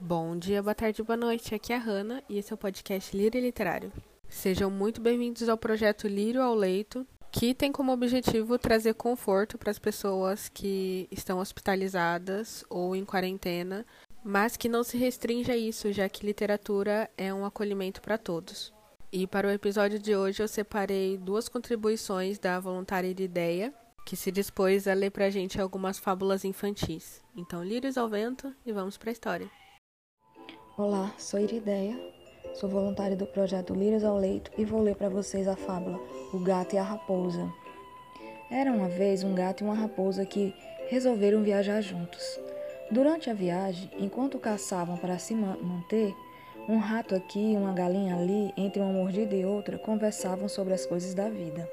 Bom dia, boa tarde, boa noite. Aqui é a Hanna e esse é o podcast Lírio Literário. Sejam muito bem-vindos ao projeto Lírio ao Leito, que tem como objetivo trazer conforto para as pessoas que estão hospitalizadas ou em quarentena, mas que não se restringe a isso, já que literatura é um acolhimento para todos. E para o episódio de hoje eu separei duas contribuições da voluntária de ideia, que se dispôs a ler para a gente algumas fábulas infantis. Então, lírios ao vento e vamos para a história. Olá, sou Irideia, sou voluntária do projeto Lírios ao Leito e vou ler para vocês a fábula O Gato e a Raposa. Era uma vez um gato e uma raposa que resolveram viajar juntos. Durante a viagem, enquanto caçavam para se manter, um rato aqui e uma galinha ali, entre uma mordida e outra, conversavam sobre as coisas da vida.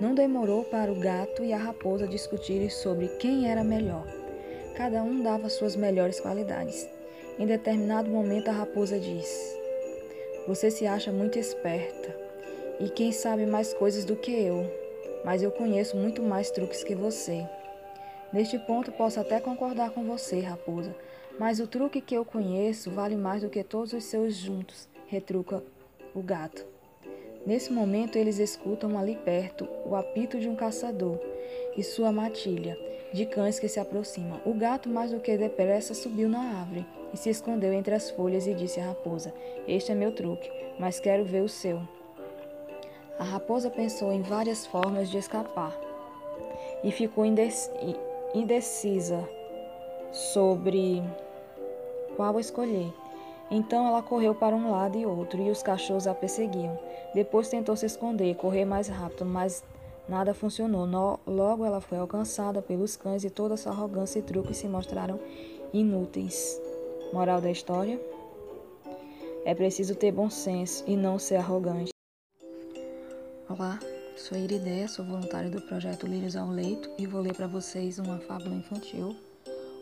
Não demorou para o gato e a raposa discutirem sobre quem era melhor. Cada um dava suas melhores qualidades. Em determinado momento, a raposa diz: Você se acha muito esperta e quem sabe mais coisas do que eu, mas eu conheço muito mais truques que você. Neste ponto, posso até concordar com você, raposa, mas o truque que eu conheço vale mais do que todos os seus juntos, retruca o gato. Nesse momento, eles escutam ali perto o apito de um caçador e sua matilha de cães que se aproximam. O gato, mais do que depressa, subiu na árvore e se escondeu entre as folhas e disse à raposa: Este é meu truque, mas quero ver o seu. A raposa pensou em várias formas de escapar e ficou indecisa sobre qual escolher. Então ela correu para um lado e outro, e os cachorros a perseguiam. Depois tentou se esconder, correr mais rápido, mas nada funcionou. logo ela foi alcançada pelos cães e toda sua arrogância e truques se mostraram inúteis. Moral da história? É preciso ter bom senso e não ser arrogante. Olá, sou Irideia, sou voluntária do projeto Lírios ao Leito e vou ler para vocês uma fábula infantil,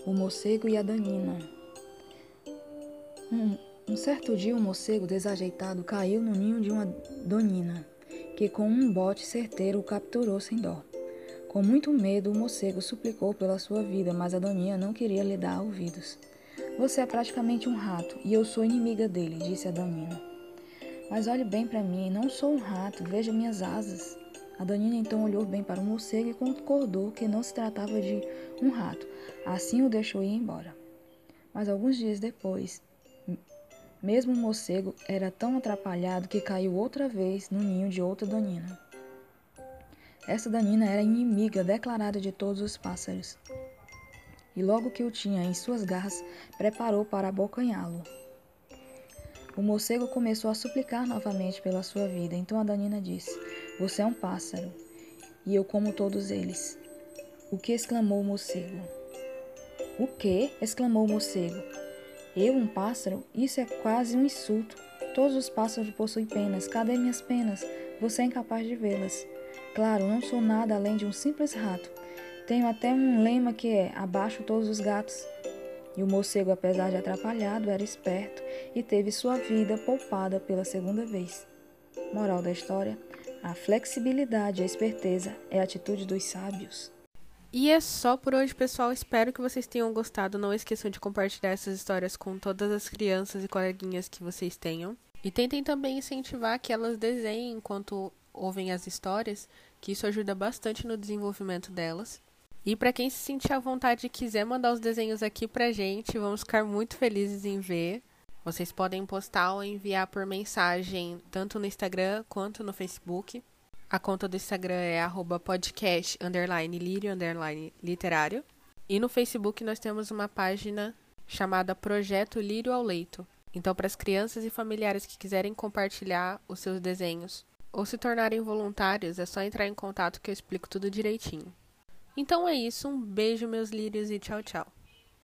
O Morcego e a Danina. Um, um certo dia, um morcego desajeitado caiu no ninho de uma donina, que com um bote certeiro o capturou sem dó. Com muito medo, o morcego suplicou pela sua vida, mas a doninha não queria lhe dar ouvidos. Você é praticamente um rato e eu sou inimiga dele, disse a Danina. Mas olhe bem para mim, não sou um rato, veja minhas asas. A Danina então olhou bem para o morcego e concordou que não se tratava de um rato. Assim o deixou ir embora. Mas alguns dias depois, mesmo o morcego era tão atrapalhado que caiu outra vez no ninho de outra Danina. Essa Danina era inimiga declarada de todos os pássaros e logo que o tinha em suas garras, preparou para abocanhá-lo. O morcego começou a suplicar novamente pela sua vida. Então a Danina disse: Você é um pássaro, e eu como todos eles. O que exclamou o morcego? O que? exclamou o morcego. Eu, um pássaro? Isso é quase um insulto. Todos os pássaros possuem penas. Cadê minhas penas? Você é incapaz de vê-las. Claro, não sou nada além de um simples rato. Tenho até um lema que é: abaixo todos os gatos. E o morcego, apesar de atrapalhado, era esperto e teve sua vida poupada pela segunda vez. Moral da história: a flexibilidade e a esperteza é a atitude dos sábios. E é só por hoje, pessoal. Espero que vocês tenham gostado. Não esqueçam de compartilhar essas histórias com todas as crianças e coleguinhas que vocês tenham. E tentem também incentivar que elas desenhem enquanto ouvem as histórias, que isso ajuda bastante no desenvolvimento delas. E para quem se sentir à vontade e quiser mandar os desenhos aqui pra gente, vamos ficar muito felizes em ver. Vocês podem postar ou enviar por mensagem tanto no Instagram quanto no Facebook. A conta do Instagram é podcast underline lírio underline literário. E no Facebook nós temos uma página chamada Projeto Lírio ao Leito. Então, para as crianças e familiares que quiserem compartilhar os seus desenhos ou se tornarem voluntários, é só entrar em contato que eu explico tudo direitinho. Então é isso, um beijo, meus lírios, e tchau, tchau.